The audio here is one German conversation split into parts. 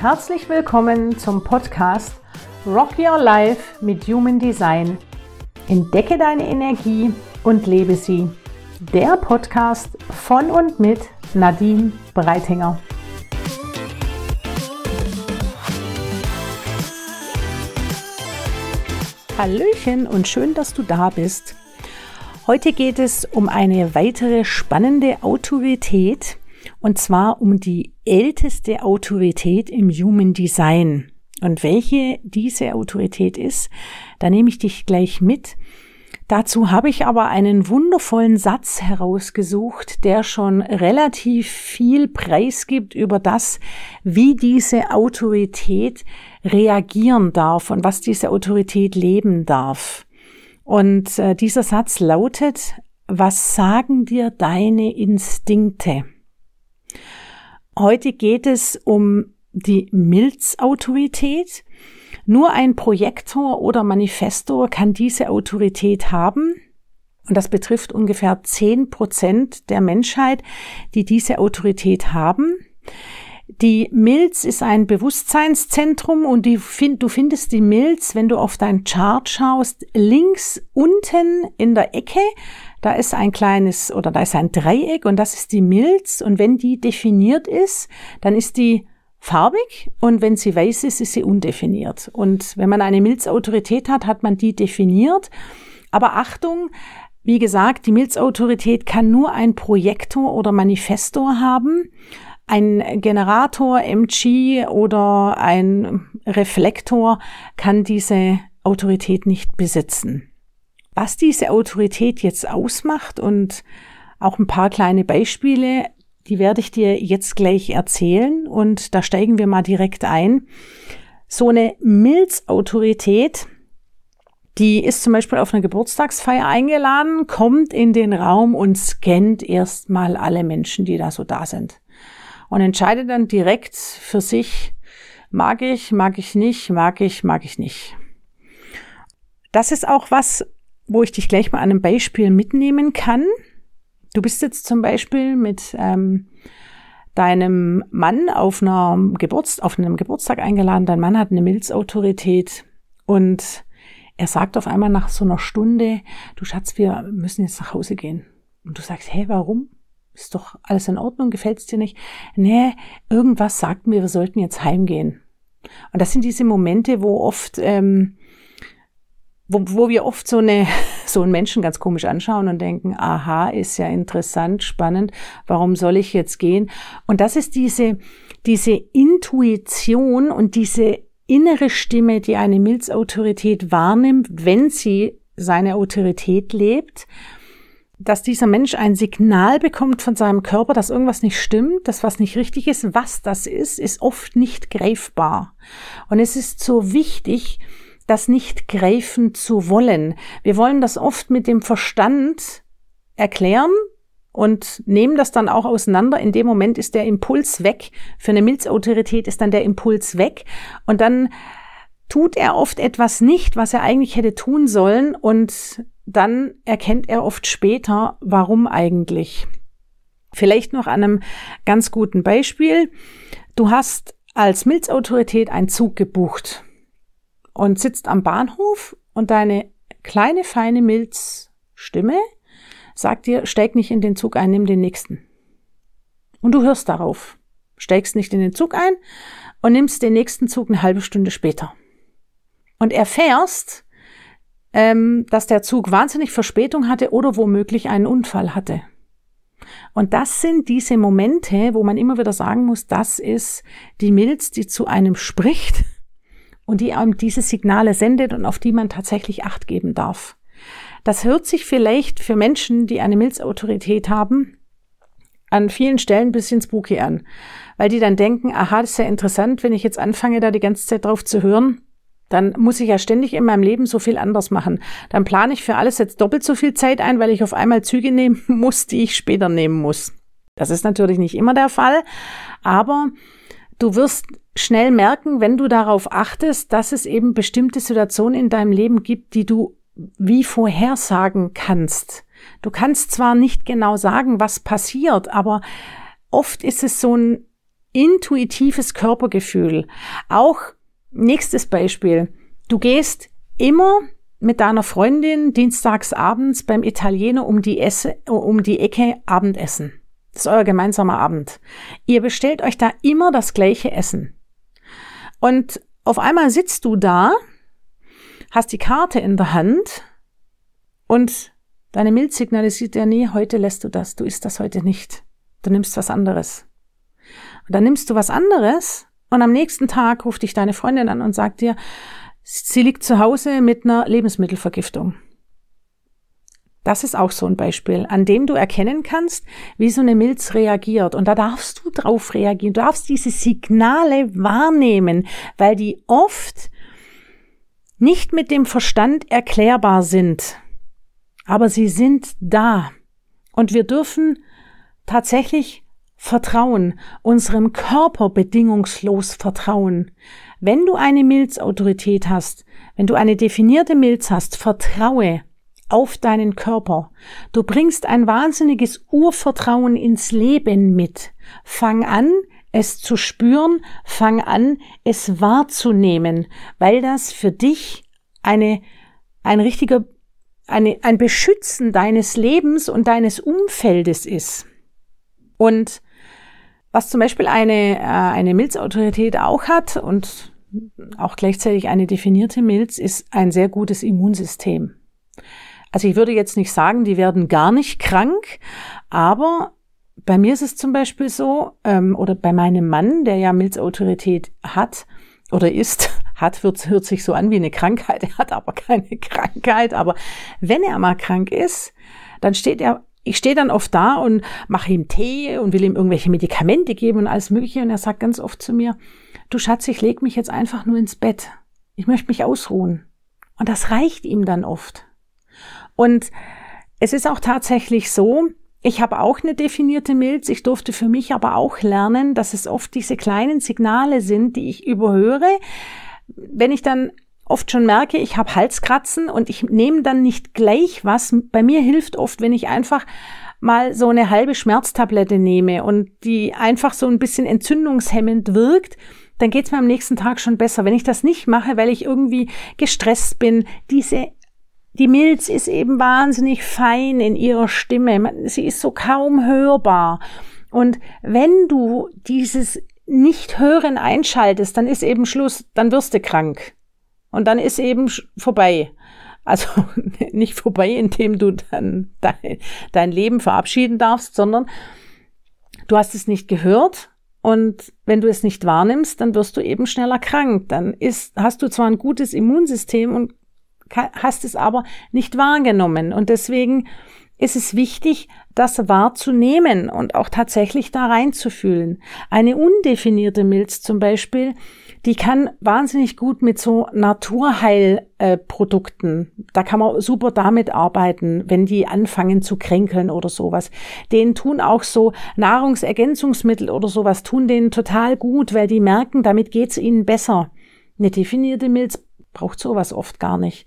Herzlich willkommen zum Podcast Rock Your Life mit Human Design. Entdecke deine Energie und lebe sie. Der Podcast von und mit Nadine Breitinger. Hallöchen und schön, dass du da bist. Heute geht es um eine weitere spannende Autorität, und zwar um die älteste Autorität im Human Design. Und welche diese Autorität ist, da nehme ich dich gleich mit. Dazu habe ich aber einen wundervollen Satz herausgesucht, der schon relativ viel preisgibt über das, wie diese Autorität reagieren darf und was diese Autorität leben darf. Und äh, dieser Satz lautet, was sagen dir deine Instinkte? Heute geht es um die Milzautorität. Nur ein Projektor oder Manifestor kann diese Autorität haben. Und das betrifft ungefähr zehn Prozent der Menschheit, die diese Autorität haben. Die Milz ist ein Bewusstseinszentrum und die, du findest die Milz, wenn du auf dein Chart schaust, links unten in der Ecke. Da ist ein kleines oder da ist ein Dreieck und das ist die Milz. Und wenn die definiert ist, dann ist die farbig und wenn sie weiß ist, ist sie undefiniert. Und wenn man eine Milzautorität hat, hat man die definiert. Aber Achtung, wie gesagt, die Milzautorität kann nur ein Projektor oder Manifestor haben. Ein Generator, MG oder ein Reflektor kann diese Autorität nicht besitzen. Was diese Autorität jetzt ausmacht und auch ein paar kleine Beispiele, die werde ich dir jetzt gleich erzählen und da steigen wir mal direkt ein. So eine Milzautorität, die ist zum Beispiel auf einer Geburtstagsfeier eingeladen, kommt in den Raum und scannt erstmal alle Menschen, die da so da sind und entscheidet dann direkt für sich, mag ich, mag ich nicht, mag ich, mag ich nicht. Das ist auch was, wo ich dich gleich mal an einem Beispiel mitnehmen kann. Du bist jetzt zum Beispiel mit ähm, deinem Mann auf, einer Geburts auf einem Geburtstag eingeladen. Dein Mann hat eine Milzautorität und er sagt auf einmal nach so einer Stunde, du Schatz, wir müssen jetzt nach Hause gehen. Und du sagst, hä, warum? ist doch alles in Ordnung, gefällt's dir nicht? Nee, irgendwas sagt mir, wir sollten jetzt heimgehen. Und das sind diese Momente, wo oft, ähm, wo, wo wir oft so eine, so einen Menschen ganz komisch anschauen und denken, aha, ist ja interessant, spannend, warum soll ich jetzt gehen? Und das ist diese, diese Intuition und diese innere Stimme, die eine Milzautorität wahrnimmt, wenn sie seine Autorität lebt dass dieser Mensch ein Signal bekommt von seinem Körper, dass irgendwas nicht stimmt, dass was nicht richtig ist. Was das ist, ist oft nicht greifbar. Und es ist so wichtig, das nicht greifen zu wollen. Wir wollen das oft mit dem Verstand erklären und nehmen das dann auch auseinander. In dem Moment ist der Impuls weg. Für eine Milzautorität ist dann der Impuls weg. Und dann tut er oft etwas nicht, was er eigentlich hätte tun sollen und dann erkennt er oft später, warum eigentlich. Vielleicht noch an einem ganz guten Beispiel. Du hast als Milzautorität einen Zug gebucht und sitzt am Bahnhof und deine kleine, feine Milzstimme sagt dir, steig nicht in den Zug ein, nimm den nächsten. Und du hörst darauf, steigst nicht in den Zug ein und nimmst den nächsten Zug eine halbe Stunde später. Und erfährst, ähm, dass der Zug wahnsinnig Verspätung hatte oder womöglich einen Unfall hatte. Und das sind diese Momente, wo man immer wieder sagen muss, das ist die Milz, die zu einem spricht und die einem diese Signale sendet und auf die man tatsächlich Acht geben darf. Das hört sich vielleicht für Menschen, die eine Milzautorität haben, an vielen Stellen ein bisschen spooky an, weil die dann denken, aha, das ist ja interessant, wenn ich jetzt anfange, da die ganze Zeit drauf zu hören, dann muss ich ja ständig in meinem Leben so viel anders machen. Dann plane ich für alles jetzt doppelt so viel Zeit ein, weil ich auf einmal Züge nehmen muss, die ich später nehmen muss. Das ist natürlich nicht immer der Fall, aber du wirst schnell merken, wenn du darauf achtest, dass es eben bestimmte Situationen in deinem Leben gibt, die du wie vorhersagen kannst. Du kannst zwar nicht genau sagen, was passiert, aber oft ist es so ein intuitives Körpergefühl. Auch nächstes Beispiel. Du gehst immer mit deiner Freundin dienstags abends beim Italiener um die, Esse, um die Ecke Abendessen. Das ist euer gemeinsamer Abend. Ihr bestellt euch da immer das gleiche Essen. Und auf einmal sitzt du da, hast die Karte in der Hand und deine Milz signalisiert dir, nee, heute lässt du das, du isst das heute nicht. Du nimmst was anderes. Und dann nimmst du was anderes und am nächsten Tag ruft dich deine Freundin an und sagt dir, sie liegt zu Hause mit einer Lebensmittelvergiftung. Das ist auch so ein Beispiel, an dem du erkennen kannst, wie so eine Milz reagiert. Und da darfst du drauf reagieren. Du darfst diese Signale wahrnehmen, weil die oft nicht mit dem Verstand erklärbar sind. Aber sie sind da. Und wir dürfen tatsächlich vertrauen, unserem Körper bedingungslos vertrauen. Wenn du eine Milzautorität hast, wenn du eine definierte Milz hast, vertraue auf deinen Körper. Du bringst ein wahnsinniges Urvertrauen ins Leben mit. Fang an, es zu spüren, fang an, es wahrzunehmen, weil das für dich eine, ein richtiger, eine, ein Beschützen deines Lebens und deines Umfeldes ist. Und was zum Beispiel eine, äh, eine Milzautorität auch hat und auch gleichzeitig eine definierte Milz, ist ein sehr gutes Immunsystem. Also ich würde jetzt nicht sagen, die werden gar nicht krank, aber bei mir ist es zum Beispiel so, ähm, oder bei meinem Mann, der ja Milzautorität hat oder ist, hat, wird, hört sich so an wie eine Krankheit, er hat aber keine Krankheit, aber wenn er mal krank ist, dann steht er ich stehe dann oft da und mache ihm Tee und will ihm irgendwelche Medikamente geben und alles Mögliche. Und er sagt ganz oft zu mir, du Schatz, ich leg mich jetzt einfach nur ins Bett. Ich möchte mich ausruhen. Und das reicht ihm dann oft. Und es ist auch tatsächlich so, ich habe auch eine definierte Milz. Ich durfte für mich aber auch lernen, dass es oft diese kleinen Signale sind, die ich überhöre. Wenn ich dann oft schon merke, ich habe Halskratzen und ich nehme dann nicht gleich was. Bei mir hilft oft, wenn ich einfach mal so eine halbe Schmerztablette nehme und die einfach so ein bisschen entzündungshemmend wirkt, dann geht's mir am nächsten Tag schon besser. Wenn ich das nicht mache, weil ich irgendwie gestresst bin, diese die Milz ist eben wahnsinnig fein in ihrer Stimme. Sie ist so kaum hörbar. Und wenn du dieses Nicht-Hören einschaltest, dann ist eben Schluss, dann wirst du krank. Und dann ist eben vorbei. Also nicht vorbei, indem du dann dein, dein Leben verabschieden darfst, sondern du hast es nicht gehört und wenn du es nicht wahrnimmst, dann wirst du eben schneller krank. Dann ist, hast du zwar ein gutes Immunsystem und hast es aber nicht wahrgenommen. Und deswegen ist es wichtig, das wahrzunehmen und auch tatsächlich da reinzufühlen. Eine undefinierte Milz zum Beispiel, die kann wahnsinnig gut mit so Naturheilprodukten, da kann man super damit arbeiten, wenn die anfangen zu kränkeln oder sowas. Denen tun auch so Nahrungsergänzungsmittel oder sowas, tun denen total gut, weil die merken, damit geht's ihnen besser. Eine definierte Milz braucht sowas oft gar nicht.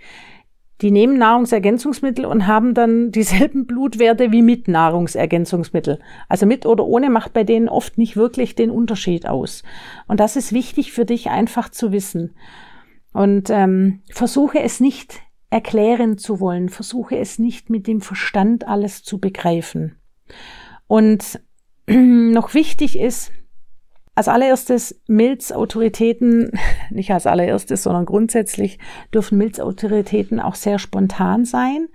Die nehmen Nahrungsergänzungsmittel und haben dann dieselben Blutwerte wie mit Nahrungsergänzungsmittel. Also mit oder ohne macht bei denen oft nicht wirklich den Unterschied aus. Und das ist wichtig für dich einfach zu wissen. Und ähm, versuche es nicht erklären zu wollen, versuche es nicht mit dem Verstand alles zu begreifen. Und noch wichtig ist, als allererstes Milzautoritäten, nicht als allererstes, sondern grundsätzlich dürfen Milzautoritäten auch sehr spontan sein.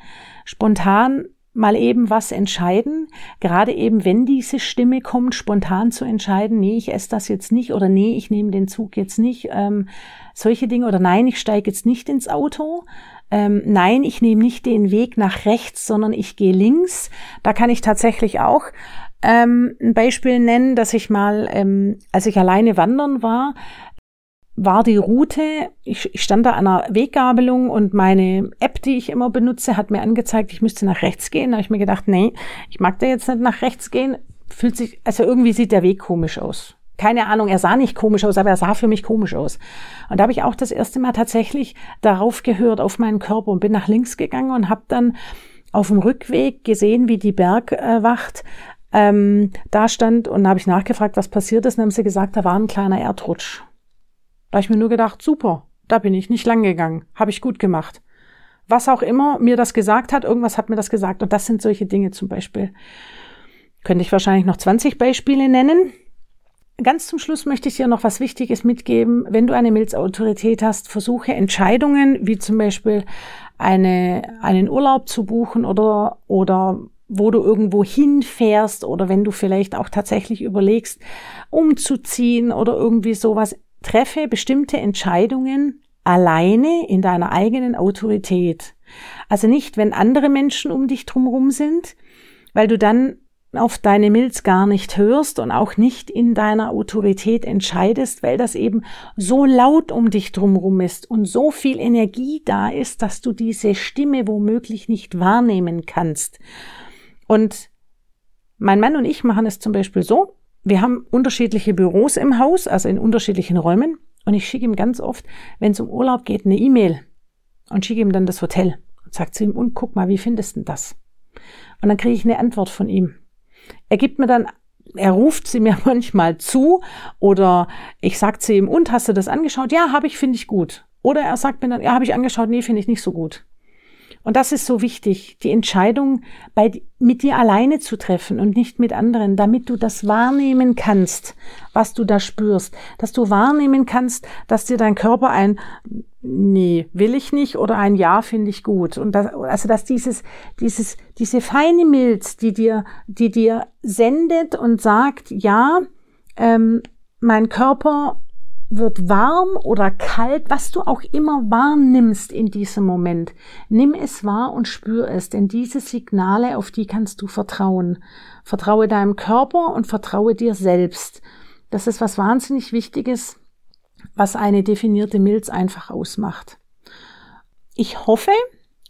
Spontan mal eben was entscheiden, gerade eben wenn diese Stimme kommt, spontan zu entscheiden, nee, ich esse das jetzt nicht oder nee, ich nehme den Zug jetzt nicht, ähm, solche Dinge oder nein, ich steige jetzt nicht ins Auto, ähm, nein, ich nehme nicht den Weg nach rechts, sondern ich gehe links. Da kann ich tatsächlich auch ähm, ein Beispiel nennen, dass ich mal, ähm, als ich alleine wandern war, war die Route, ich, ich stand da an einer Weggabelung und meine App, die ich immer benutze, hat mir angezeigt, ich müsste nach rechts gehen. Da habe ich mir gedacht, nee, ich mag da jetzt nicht nach rechts gehen. Fühlt sich, also irgendwie sieht der Weg komisch aus. Keine Ahnung, er sah nicht komisch aus, aber er sah für mich komisch aus. Und da habe ich auch das erste Mal tatsächlich darauf gehört, auf meinen Körper und bin nach links gegangen und habe dann auf dem Rückweg gesehen, wie die Bergwacht ähm, da stand und habe ich nachgefragt, was passiert ist, und haben sie gesagt, da war ein kleiner Erdrutsch. Da habe ich mir nur gedacht, super, da bin ich nicht lang gegangen, habe ich gut gemacht. Was auch immer mir das gesagt hat, irgendwas hat mir das gesagt und das sind solche Dinge zum Beispiel. Könnte ich wahrscheinlich noch 20 Beispiele nennen. Ganz zum Schluss möchte ich dir noch was Wichtiges mitgeben. Wenn du eine Milzautorität hast, versuche Entscheidungen, wie zum Beispiel eine, einen Urlaub zu buchen oder, oder wo du irgendwo hinfährst oder wenn du vielleicht auch tatsächlich überlegst, umzuziehen oder irgendwie sowas, treffe bestimmte Entscheidungen alleine in deiner eigenen Autorität. Also nicht, wenn andere Menschen um dich drumherum sind, weil du dann auf deine Milz gar nicht hörst und auch nicht in deiner Autorität entscheidest, weil das eben so laut um dich drumherum ist und so viel Energie da ist, dass du diese Stimme womöglich nicht wahrnehmen kannst. Und mein Mann und ich machen es zum Beispiel so, wir haben unterschiedliche Büros im Haus, also in unterschiedlichen Räumen, und ich schicke ihm ganz oft, wenn es um Urlaub geht, eine E-Mail und schicke ihm dann das Hotel und sage zu ihm, und guck mal, wie findest du das? Und dann kriege ich eine Antwort von ihm. Er gibt mir dann, er ruft sie mir manchmal zu oder ich sag zu ihm, und hast du das angeschaut? Ja, habe ich, finde ich gut. Oder er sagt mir dann, ja, habe ich angeschaut, nee, finde ich nicht so gut. Und das ist so wichtig, die Entscheidung bei, mit dir alleine zu treffen und nicht mit anderen, damit du das wahrnehmen kannst, was du da spürst, dass du wahrnehmen kannst, dass dir dein Körper ein nee, will ich nicht oder ein Ja finde ich gut. Und das, also dass dieses, dieses, diese feine Milz, die dir, die dir sendet und sagt, ja, ähm, mein Körper wird warm oder kalt, was du auch immer wahrnimmst in diesem Moment. Nimm es wahr und spür es, denn diese Signale, auf die kannst du vertrauen. Vertraue deinem Körper und vertraue dir selbst. Das ist was wahnsinnig Wichtiges, was eine definierte Milz einfach ausmacht. Ich hoffe,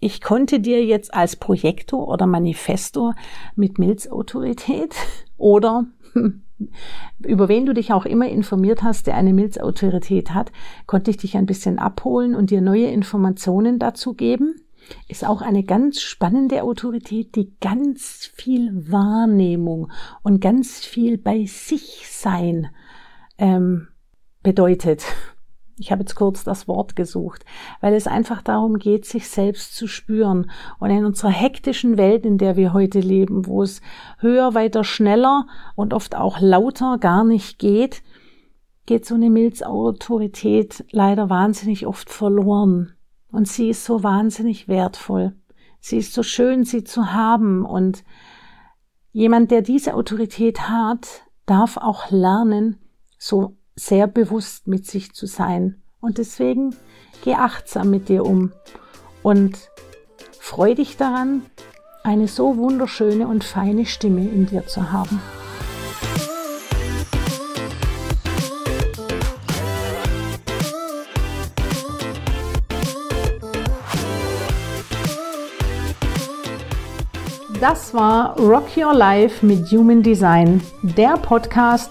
ich konnte dir jetzt als Projektor oder Manifestor mit Milzautorität oder über wen du dich auch immer informiert hast, der eine Milzautorität hat, konnte ich dich ein bisschen abholen und dir neue Informationen dazu geben. Ist auch eine ganz spannende Autorität, die ganz viel Wahrnehmung und ganz viel bei sich sein ähm, bedeutet. Ich habe jetzt kurz das Wort gesucht, weil es einfach darum geht, sich selbst zu spüren. Und in unserer hektischen Welt, in der wir heute leben, wo es höher, weiter, schneller und oft auch lauter gar nicht geht, geht so eine Milzautorität leider wahnsinnig oft verloren. Und sie ist so wahnsinnig wertvoll. Sie ist so schön, sie zu haben. Und jemand, der diese Autorität hat, darf auch lernen, so sehr bewusst mit sich zu sein. Und deswegen geh achtsam mit dir um und freu dich daran, eine so wunderschöne und feine Stimme in dir zu haben. Das war Rock Your Life mit Human Design, der Podcast